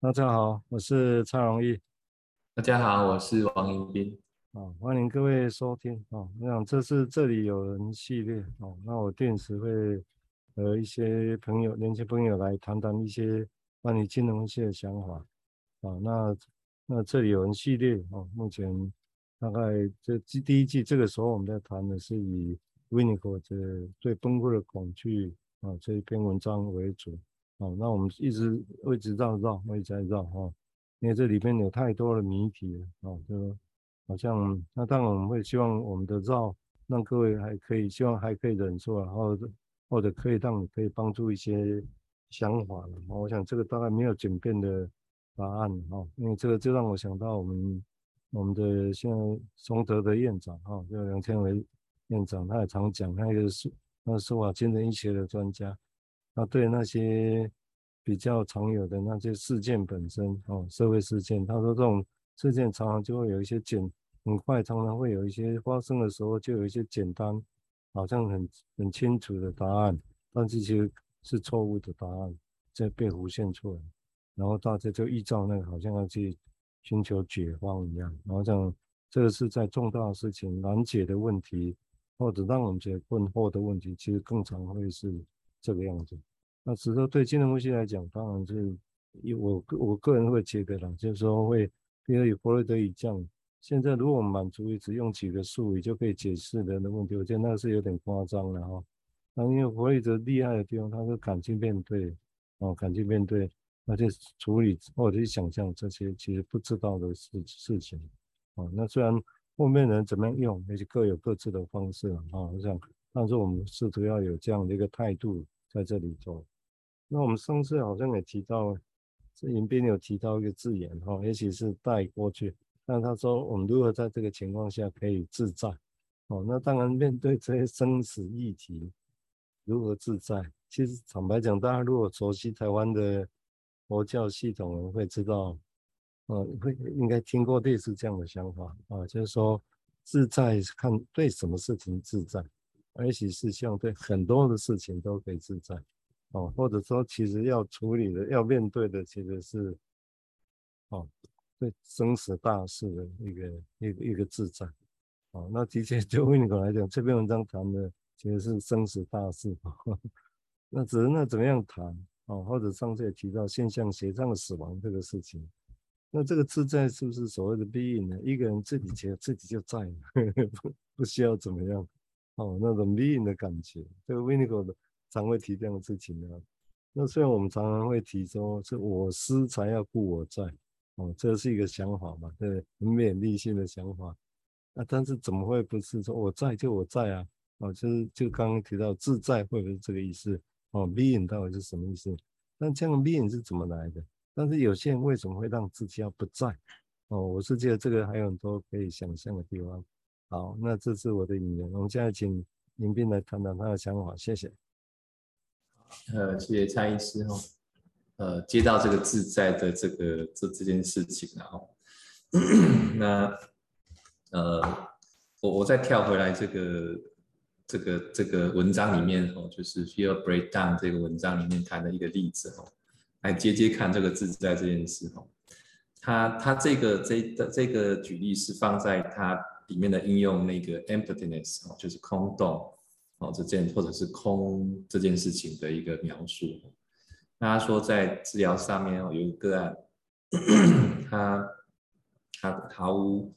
大家好，我是蔡荣义。大家好，我是王迎宾。啊，欢迎各位收听啊！我想这是这里有人系列哦。那我定时会和一些朋友、年轻朋友来谈谈一些关于金融系的想法啊。那那这里有人系列哦，目前大概这第一季这个时候我们在谈的是以 Winnicott 的对崩溃的恐惧啊这一篇文章为主哦。那我们一直一直绕绕，一直在绕哈，因为这里面有太多的谜题了啊，就。好像那当然我们会希望我们的绕让各位还可以，希望还可以忍受，然后或者可以让你可以帮助一些想法了。我想这个大概没有简便的答案哈，因为这个就让我想到我们我们的现在崇德的院长哈，就梁天伟院长，他也常讲，那个是那是我精神医学的专家，他对那些比较常有的那些事件本身哦，社会事件，他说这种事件常常就会有一些简。很快，常常会有一些发生的时候，就有一些简单，好像很很清楚的答案，但是其实是错误的答案，在被浮现出来，然后大家就依照那个，好像要去寻求解方一样。然后这样，这个是在重大的事情难解的问题，或者让我们觉得困惑的问题，其实更常会是这个样子。那只是说对金融分析来讲，当然是以我个我个人会觉得啦，就是说会，因为弗洛伊德以降。现在，如果满足于只用几个术语就可以解释人的问题，我觉得那是有点夸张了哈。那因为弗洛伊德厉害的地方，他是感情面对，哦，感情面对，而且处理或者去想象这些其实不知道的事事情，哦，那虽然后面人怎么样用，也许各有各自的方式了啊，我想，但是我们试图要有这样的一个态度在这里做。那我们上次好像也提到，这迎宾有提到一个字眼哈，也许是带过去。那他说，我们如何在这个情况下可以自在？哦，那当然面对这些生死议题，如何自在？其实坦白讲，大家如果熟悉台湾的佛教系统，会知道，呃，会应该听过类似这样的想法啊，就是说自在是看对什么事情自在，而且是希望对很多的事情都可以自在，哦，或者说其实要处理的、要面对的其实是，哦。对生死大事的一个一个一个自在，哦，那的确 就维尼口来讲，这篇文章谈的其实是生死大事，那只是那怎么样谈哦，或者上次也提到现象学上的死亡这个事情，那这个自在是不是所谓的 being 呢？一个人自己觉得自己就在了，不不需要怎么样哦，那种 being 的感觉，这个维尼口的常会提这样的事情啊。那虽然我们常常会提说，是我思才要故我在。哦，这是一个想法嘛，对，很勉励性的想法。啊，但是怎么会不是说我在就我在啊？哦，就是就刚刚提到自在会不会是这个意思？哦，being 到底是什么意思？那这样 being 是怎么来的？但是有些人为什么会让自己要不在？哦，我是觉得这个还有很多可以想象的地方。好，那这是我的引言。我们现在请迎宾来谈谈他的想法，谢谢。呃，谢谢蔡医师哦。呃，接到这个自在的这个这这件事情，然后，那呃，我我再跳回来这个这个这个文章里面哦，就是 Feel Breakdown 这个文章里面谈的一个例子哦，来接接看这个自在这件事哦，他他这个这的这个举例是放在他里面的应用那个 emptiness 哦，就是空洞哦这件或者是空这件事情的一个描述。那他说，在治疗上面哦，有一个个案，他他毫无，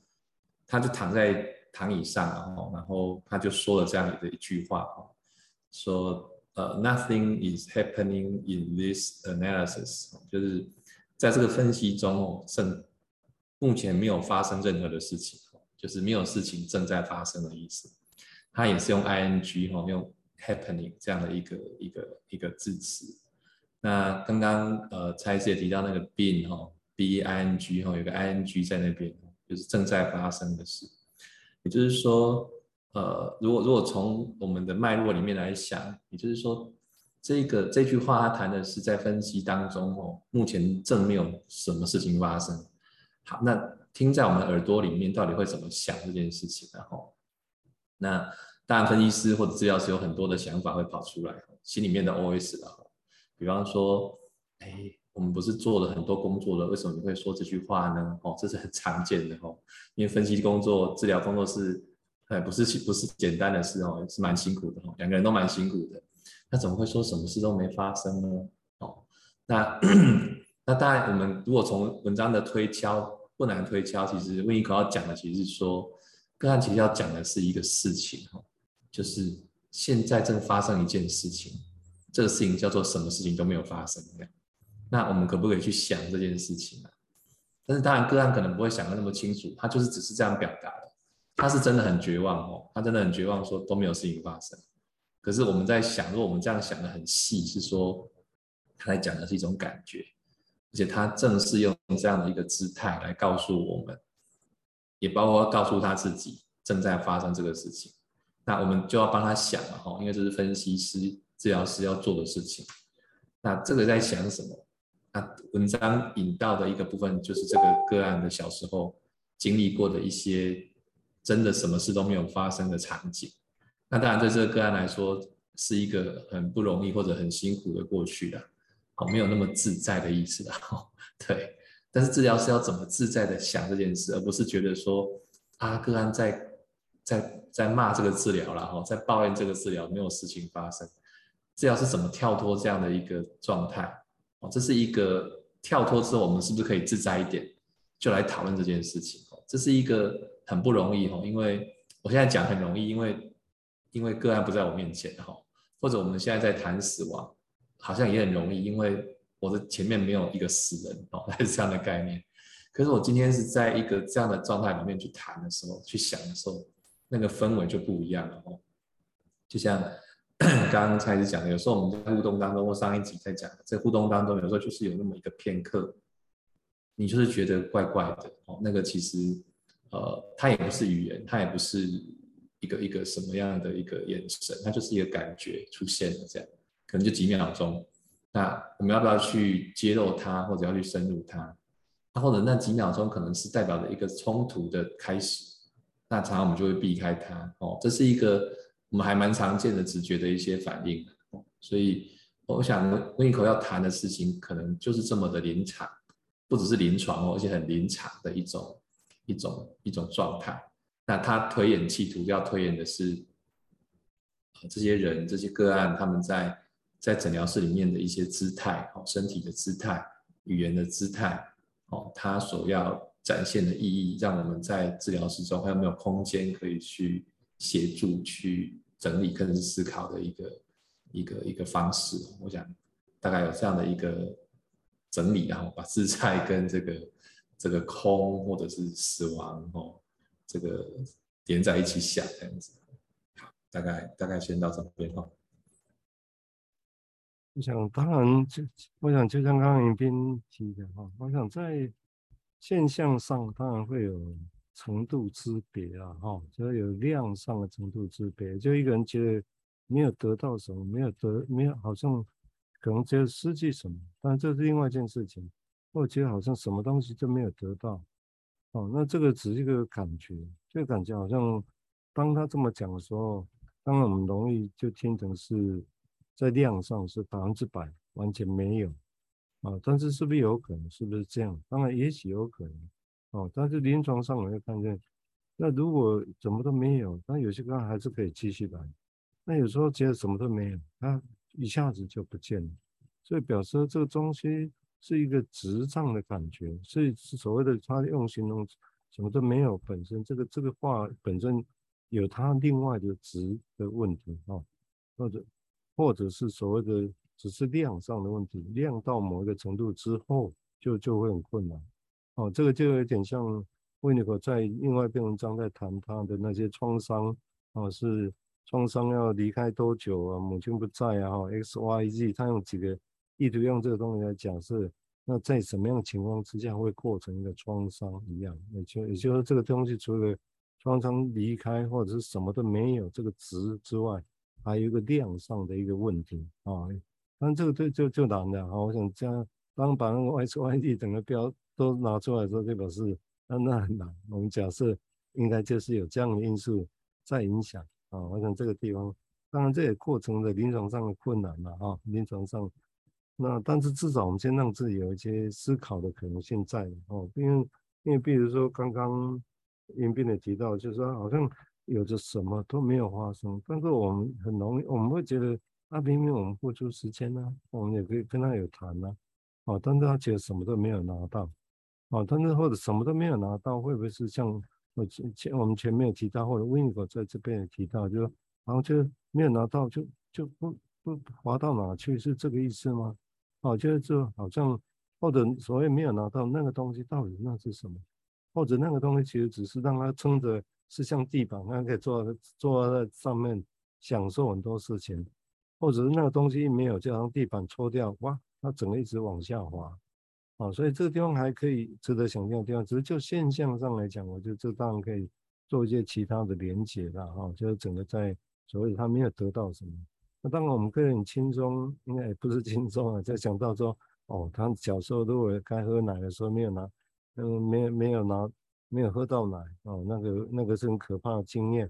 他就躺在躺椅上，然后然后他就说了这样的一句话哦，说呃，nothing is happening in this analysis，就是在这个分析中哦，正目前没有发生任何的事情，就是没有事情正在发生的意思。它也是用 ing 哦，用 happening 这样的一个一个一个字词。那刚刚呃，蔡医师也提到那个 being 哈，b i n g 哈，有个 i n g 在那边，就是正在发生的事。也就是说，呃，如果如果从我们的脉络里面来想，也就是说，这个这句话它谈的是在分析当中哦，目前正没有什么事情发生。好，那听在我们耳朵里面到底会怎么想这件事情？然后，那当然分析师或者治疗师有很多的想法会跑出来，心里面的 OS 啊。比方说，哎，我们不是做了很多工作了，为什么你会说这句话呢？哦，这是很常见的哦，因为分析工作、治疗工作是，哎，不是不是简单的事哦，是蛮辛苦的哦，两个人都蛮辛苦的，那怎么会说什么事都没发生呢？哦，那 那当然，我们如果从文章的推敲，不难推敲，其实 winco 要讲的其实是说，个案其实要讲的是一个事情哦，就是现在正发生一件事情，这个事情叫做什么事情都没有发生这样。那我们可不可以去想这件事情呢？但是当然，个案可能不会想的那么清楚，他就是只是这样表达的。他是真的很绝望哦，他真的很绝望，说都没有事情发生。可是我们在想，如果我们这样想的很细，是说他在讲的是一种感觉，而且他正是用这样的一个姿态来告诉我们，也包括告诉他自己正在发生这个事情。那我们就要帮他想了哈，因为这是分析师、治疗师要做的事情。那这个在想什么？那文章引到的一个部分，就是这个个案的小时候经历过的一些真的什么事都没有发生的场景。那当然对这个个案来说，是一个很不容易或者很辛苦的过去的，没有那么自在的意思的，对。但是治疗师要怎么自在的想这件事，而不是觉得说啊，个案在在在骂这个治疗了，哈，在抱怨这个治疗没有事情发生。治疗是怎么跳脱这样的一个状态？哦，这是一个跳脱之后，我们是不是可以自在一点，就来讨论这件事情？哦，这是一个很不容易哦，因为我现在讲很容易，因为因为个案不在我面前哈，或者我们现在在谈死亡，好像也很容易，因为我的前面没有一个死人哦，是这样的概念。可是我今天是在一个这样的状态里面去谈的时候，去想的时候，那个氛围就不一样了哦，就像。刚刚才是讲的，有时候我们在互动当中，或上一集在讲的，在互动当中，有时候就是有那么一个片刻，你就是觉得怪怪的哦。那个其实，呃，它也不是语言，它也不是一个一个什么样的一个眼神，它就是一个感觉出现了这样，可能就几秒钟。那我们要不要去揭露它，或者要去深入它？那或者那几秒钟可能是代表着一个冲突的开始，那常常我们就会避开它哦。这是一个。我们还蛮常见的直觉的一些反应，所以我想，Winnicott 要谈的事情可能就是这么的临场，不只是临床哦，而且很临场的一种一种一种状态。那他推演企图要推演的是，这些人这些个案他们在在诊疗室里面的一些姿态，哦，身体的姿态、语言的姿态，哦，他所要展现的意义，让我们在治疗室中还有没有空间可以去协助去。整理更是思考的一个一个一个方式，我想大概有这样的一个整理，然后把姿态跟这个这个空或者是死亡哦，这个连在一起想这样子。好，大概大概先到这边哈。我想当然就我想就像刚刚迎宾提的哈，我想在现象上当然会有。程度之别啊，哈，就有量上的程度之别。就一个人觉得没有得到什么，没有得，没有好像可能觉得失去什么，但这是另外一件事情。或者觉得好像什么东西都没有得到，哦，那这个只是一个感觉，这个感觉好像当他这么讲的时候，当然我们容易就听成是在量上是百分之百完全没有啊，但是是不是有可能？是不是这样？当然也许有可能。哦，但是临床上我会看见，那如果什么都没有，那有些个还是可以继续来。那有时候觉得什么都没有，它一下子就不见了，所以表示这个东西是一个直障的感觉，所以是所谓的他用形容什么都没有本身，这个这个话本身有它另外的值的问题啊，或者或者是所谓的只是量上的问题，量到某一个程度之后就就会很困难。哦，这个就有点像维尼可在另外一篇文章在谈他的那些创伤啊，是创伤要离开多久啊？母亲不在啊？哈，X Y Z，他用几个意图用这个东西来假设，那在什么样的情况之下会构成一个创伤一样？也就也就是说，这个东西除了创伤离开或者是什么都没有这个值之外，还有一个量上的一个问题啊。但这个就就就难了啊！我想这样，当把那个 X Y Z 整个标。都拿出来说，就表示那那很难。我们假设应该就是有这样的因素在影响啊。我想这个地方，当然这也构成了临床上的困难了啊。临床上，那但是至少我们先让自己有一些思考的可能性在哦，因为因为比如说刚刚迎宾也提到，就是说好像有着什么都没有发生，但是我们很容易我们会觉得啊，明明我们付出时间呢、我们也可以跟他有谈呢、哦，但是他觉得什么都没有拿到，哦，但是或者什么都没有拿到，会不会是像我前我们前面有提到，或者 Wingo 在这边也提到，就然后就没有拿到就就不不滑到哪去，是这个意思吗？哦，就是就好像，或者所谓没有拿到那个东西，到底那是什么？或者那个东西其实只是让他撑着，是像地板，他可以坐坐在上面享受很多事情，或者是那个东西没有，就让地板抽掉，哇，它整个一直往下滑，啊，所以这个地方还可以值得想象的地方，只是就现象上来讲，我觉得这当然可以做一些其他的连接了，哈，就是整个在所谓他没有得到什么。那当然，我们个人轻松，应该也不是轻松啊。在想到说，哦，他小时候如果该喝奶的时候没有拿，嗯，没有没有拿，没有喝到奶，哦，那个那个是很可怕的经验，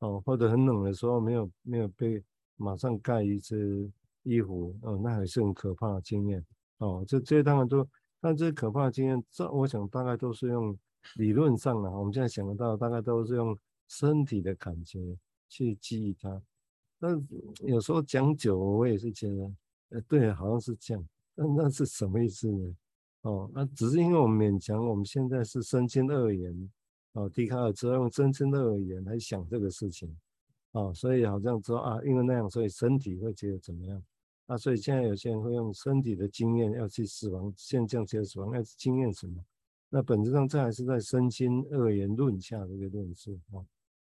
哦，或者很冷的时候没有没有被马上盖一次衣服，哦，那还是很可怕的经验，哦，这这些当然都，但这些可怕的经验，这我想大概都是用理论上的，我们现在想得到，大概都是用身体的感觉去记忆它。但有时候讲久，我也是觉得，呃，对，好像是这样。那那是什么意思呢？哦，那只是因为我们勉强，我们现在是身心二元，哦，笛卡尔只要用身心二元来想这个事情，哦，所以好像说啊，因为那样，所以身体会觉得怎么样？啊，所以现在有些人会用身体的经验要去死亡现象，去死亡要去经验什么？那本质上这还是在身心二元论下的一个论述，哦。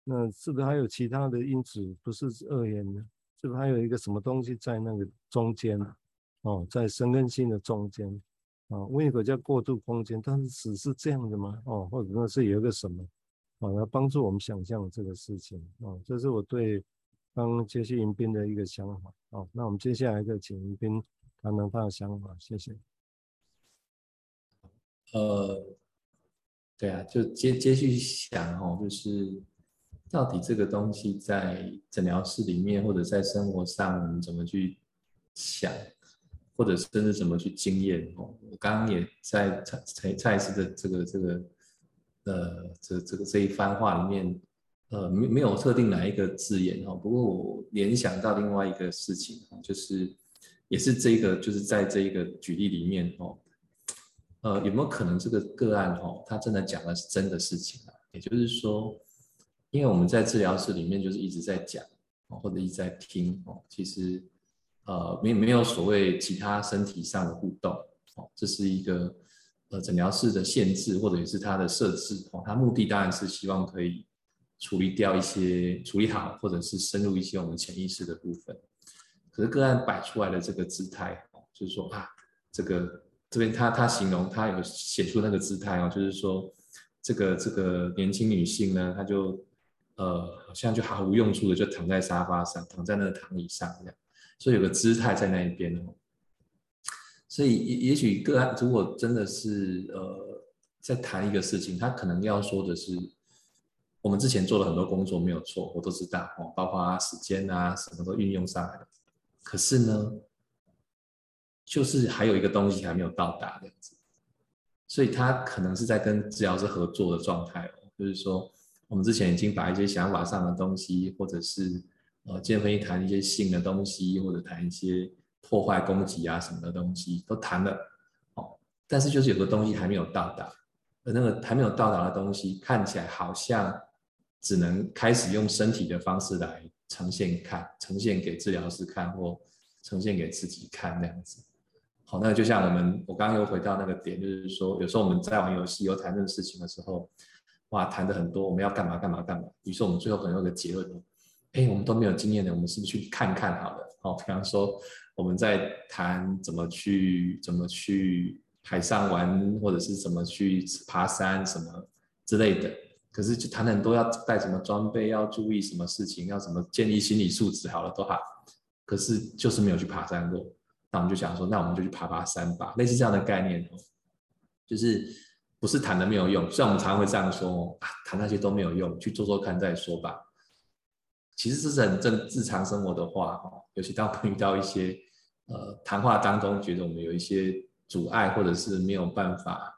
那是不是还有其他的因子不是二元呢？是不是还有一个什么东西在那个中间？哦，在身跟心的中间啊，温一个叫过渡空间，但是只是这样的吗？哦，或者说是有一个什么啊，来帮助我们想象这个事情啊？这是我对刚接续迎宾的一个想法。哦，那我们接下来就请迎宾谈谈他的想法，谢谢。呃，对啊，就接接续想哦，就是。到底这个东西在诊疗室里面，或者在生活上，我们怎么去想，或者甚至怎么去经验？哦，我刚刚也在蔡蔡蔡司的这个这个呃这这个这一番话里面，呃没没有特定哪一个字眼哦，不过我联想到另外一个事情，就是也是这个就是在这一个举例里面哦，呃有没有可能这个个案哦，他真的讲的是真的事情啊？也就是说。因为我们在治疗室里面就是一直在讲，或者一直在听哦，其实呃没没有所谓其他身体上的互动哦，这是一个呃诊疗室的限制或者也是它的设置哦，它目的当然是希望可以处理掉一些处理好，或者是深入一些我们潜意识的部分。可是个案摆出来的这个姿态哦，就是说啊，这个这边他他形容他有写出那个姿态哦，就是说这个这个年轻女性呢，她就。呃，好像就毫无用处的，就躺在沙发上，躺在那个躺椅上这样，所以有个姿态在那一边哦。所以也也许个案如果真的是呃在谈一个事情，他可能要说的是，我们之前做了很多工作没有错，我都知道哦，包括时间啊什么都运用上来。可是呢，就是还有一个东西还没有到达这样子，所以他可能是在跟治疗师合作的状态哦，就是说。我们之前已经把一些想法上的东西，或者是呃，今天分析谈一些性的东西，或者谈一些破坏、攻击啊什么的东西，都谈了，哦，但是就是有个东西还没有到达，而那个还没有到达的东西，看起来好像只能开始用身体的方式来呈现看，呈现给治疗师看，或呈现给自己看那样子。好，那就像我们，我刚刚又回到那个点，就是说，有时候我们在玩游戏，有谈论事情的时候。哇，谈的很多，我们要干嘛干嘛干嘛。于是我们最后可能有个结论，哎，我们都没有经验的，我们是不是去看看好了？哦，比方说我们在谈怎么去怎么去海上玩，或者是怎么去爬山什么之类的。可是就谈很多，要带什么装备，要注意什么事情，要怎么建立心理素质，好了都好。可是就是没有去爬山过。那我们就想说，那我们就去爬爬山吧，类似这样的概念哦，就是。不是谈的没有用，虽然我们常常会这样说啊，谈那些都没有用，去做做看再说吧。其实这是很正日常生活的话哦，尤其当我们遇到一些呃谈话当中觉得我们有一些阻碍，或者是没有办法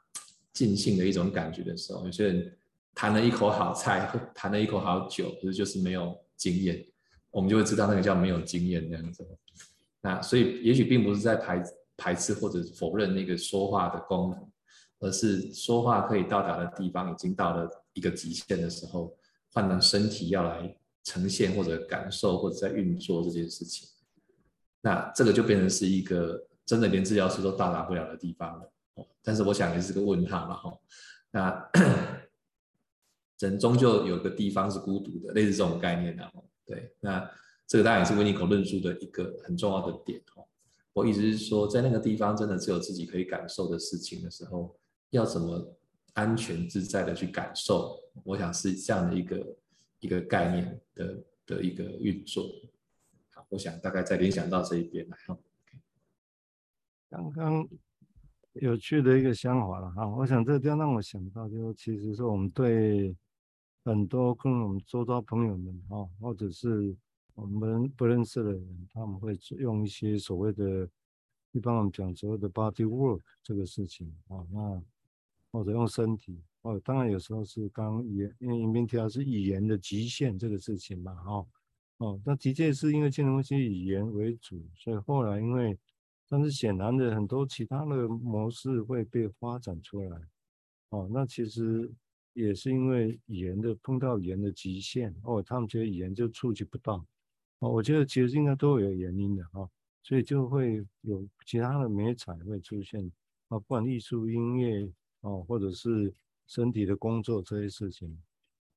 尽兴的一种感觉的时候，有些人谈了一口好菜，谈了一口好酒，可是就是没有经验，我们就会知道那个叫没有经验那样子。那所以也许并不是在排排斥或者否认那个说话的功能，而是说话可以到达的地方已经到了一个极限的时候，换成身体要来呈现或者感受或者在运作这件事情，那这个就变成是一个真的连治疗师都到达不了的地方了。但是我想也是个问号嘛，哈。那 人终究有个地方是孤独的，类似这种概念的，对。那这个当然也是维尼口论述的一个很重要的点，哦。我意思是说，在那个地方真的只有自己可以感受的事情的时候，要怎么安全自在的去感受？我想是这样的一个一个概念的的一个运作。好，我想大概再联想到这一边来哈。刚刚有趣的一个想法了哈，我想这个地方让我想到，就其实说我们对很多跟我们周遭朋友们哈，或者是我们不认识的人，他们会用一些所谓的，一般我们讲所谓的 body work 这个事情啊，那或者用身体。哦，当然有时候是刚刚语言，因为影片提到是语言的极限这个事情嘛，哈，哦，那的确是因为金融分析语言为主，所以后来因为，但是显然的很多其他的模式会被发展出来，哦，那其实也是因为语言的碰到语言的极限，哦，他们觉得语言就触及不到，哦，我觉得其实应该都有原因的哈，所以就会有其他的美彩会出现，啊，不管艺术、音乐，哦，或者是。身体的工作这些事情，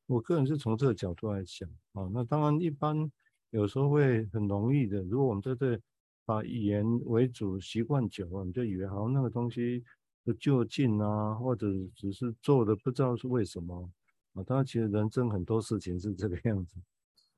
我个人是从这个角度来想啊。那当然，一般有时候会很容易的。如果我们在这把语言为主习惯久了，你就以为好像那个东西不就近啊，或者只是做的不知道是为什么啊。当然，其实人生很多事情是这个样子。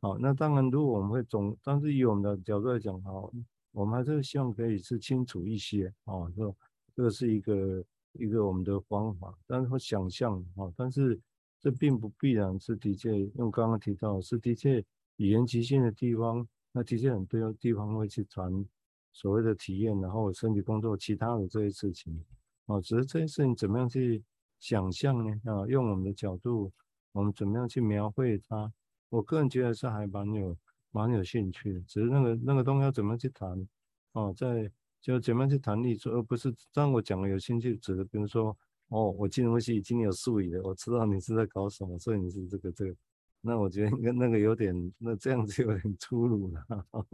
好，那当然，如果我们会总，但是以我们的角度来讲，好，我们还是希望可以是清楚一些啊。这这个是一个。一个我们的方法，但是会想象啊，但是这并不必然是的确用刚刚提到是的确语言极限的地方，那的确很多地方会去谈所谓的体验，然后身体工作其他的这些事情啊，只是这些事情怎么样去想象呢？啊，用我们的角度，我们怎么样去描绘它？我个人觉得是还蛮有蛮有兴趣的，只是那个那个东西要怎么去谈啊，在。就怎么去谈例子，而不是当我讲了有兴趣指的，比如说，哦，我金融分析已经有术语了，我知道你是在搞什么，所以你是这个这个，那我觉得跟那个有点，那这样子有点粗鲁了。啊，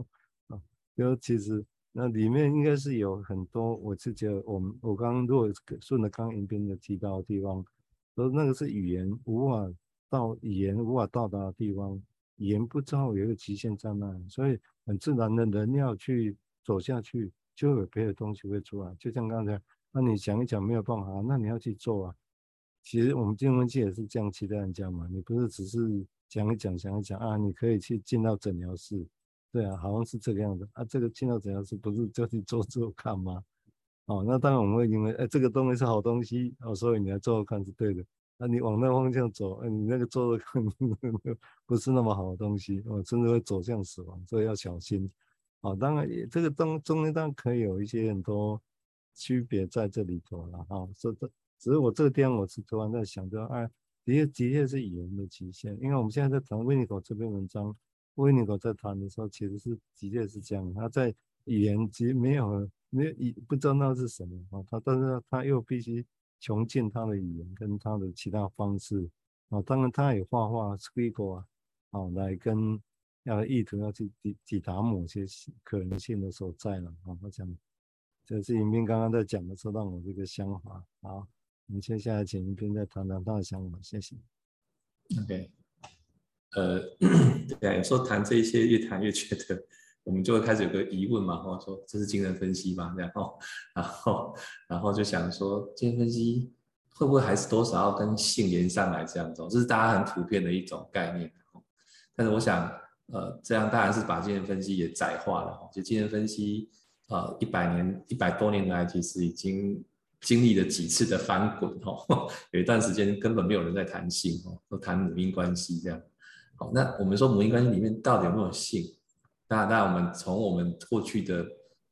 就其实那里面应该是有很多，我是觉得我们我刚刚如果顺着刚刚影片的提到的地方，说那个是语言无法到语言无法到达的地方，语言不知道有一个极限在那，所以很自然的人要去走下去。就有别的东西会出来，就像刚才，那你讲一讲没有办法，那你要去做啊。其实我们金融分析也是这样期待人家嘛，你不是只是讲一讲、想一讲啊，你可以去进到诊疗室，对啊，好像是这个样子啊。这个进到诊疗室不是就去做做看吗？哦，那当然我们会因为，哎，这个东西是好东西哦，所以你来做做看是对的。那你往那方向走，哎，你那个做做看 不是那么好的东西，哦，甚至会走向死亡，所以要小心。哦，当然也这个中中间当然可以有一些很多区别在这里头了哈。这这只是我这个地方我是突然在想着，哎，的确的确是语言的极限，因为我们现在在谈维尼狗这篇文章，维尼狗在谈的时候其实是的确是这样，他在语言其实没有没有不知道那是什么啊，他但是他又必须穷尽他的语言跟他的其他方式啊，当然他也画画 scribble 啊，啊来跟。要的意图要去抵抵达某些可能性的所在了啊！我想这是影斌刚刚在讲的时候，让我这个想法。好，我们接下来请影斌再谈谈他的想法，谢谢。OK，呃，对，有时候谈这些越谈越觉得，我们就会开始有个疑问嘛，或者说这是精神分析嘛，然后，然后，然后就想说，精神分析会不会还是多少要跟性连上来这样子？这是大家很普遍的一种概念。但是我想。呃，这样当然是把精神分析也窄化了。就精神分析，呃，一百年、一百多年来，其实已经经历了几次的翻滚哦。有一段时间根本没有人在谈性哦，都谈母婴关系这样。好，那我们说母婴关系里面到底有没有性？那那我们从我们过去的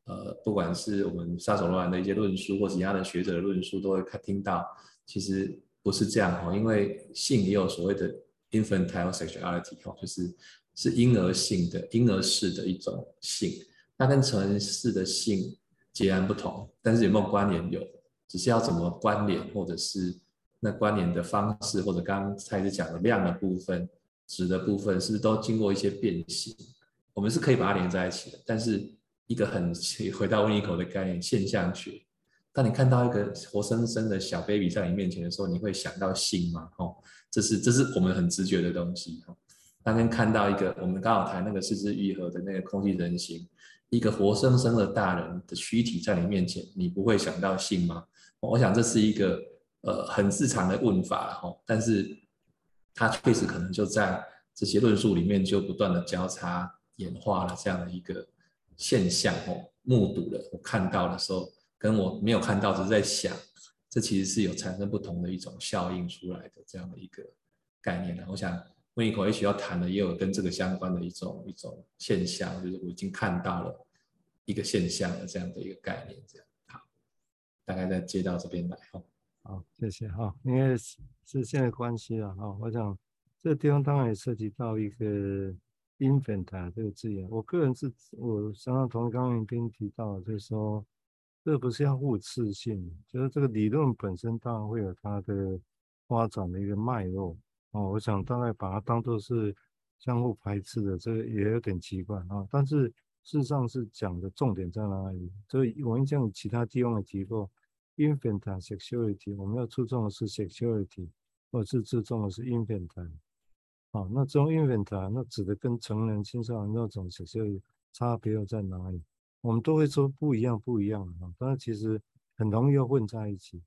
呃，不管是我们萨索罗兰的一些论述，或其他的学者的论述，都会看听到，其实不是这样哦，因为性也有所谓的 infantile sexuality 哦，就是是婴儿性的、婴儿式的一种性，那跟成人式的性截然不同，但是有没有关联？有，只是要怎么关联，或者是那关联的方式，或者刚才一直讲的量的部分、值的部分，是不是都经过一些变形？我们是可以把它连在一起的，但是。一个很 回到温尼口的概念，现象学。当你看到一个活生生的小 baby 在你面前的时候，你会想到性吗？哦，这是这是我们很直觉的东西。当天看到一个，我们刚好谈那个四肢愈合的那个空气人形，一个活生生的大人的躯体在你面前，你不会想到性吗？我想这是一个呃很日常的问法哈，但是它确实可能就在这些论述里面就不断的交叉演化了这样的一个。现象哦，目睹了，我看到的时候，跟我没有看到，只是在想，这其实是有产生不同的一种效应出来的这样的一个概念。我想温一口也许要谈的也有跟这个相关的一种一种现象，就是我已经看到了一个现象的这样的一个概念。这样好，大概再接到这边来哈。好，谢谢哈，因为是现在关系了哈，我想这个地方当然也涉及到一个。infant 这个字眼，我个人是我相当同刚刚跟你提到，就是说，这不是要互斥性，就是这个理论本身当然会有它的发展的一个脉络哦。我想大概把它当做是相互排斥的，这也有点奇怪啊。但是事实上是讲的重点在哪里？所以我印象其他地方也提过，infant sexuality，我们要注重的是 sexuality，或者是注重的是 infant，啊，那这种 infant 那指的跟成人、青少年那种 safety 差别又在哪里？我们都会说不一样，不一样啊。但是其实很容易又混在一起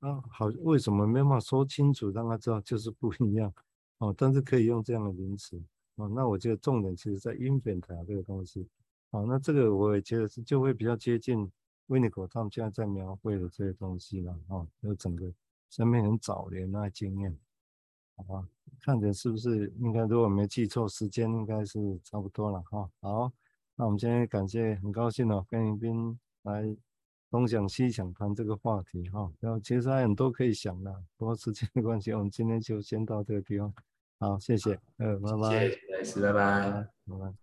啊。好，为什么没办法说清楚，让他知道就是不一样？哦，但是可以用这样的名词哦。那我觉得重点其实在 infant 这个东西。好，那这个我也觉得是就会比较接近温尼口他们现在在描绘的这些东西了啊。就整个生命很早年那经验。好吧，看着是不是应该？如果没记错，时间应该是差不多了哈。好，那我们今天感谢，很高兴哦，跟宜宾来东想西想谈这个话题哈。然后其实还有很多可以想的，不过时间的关系，我们今天就先到这个地方。好，谢谢，呃，拜拜，谢谢，拜拜，拜拜。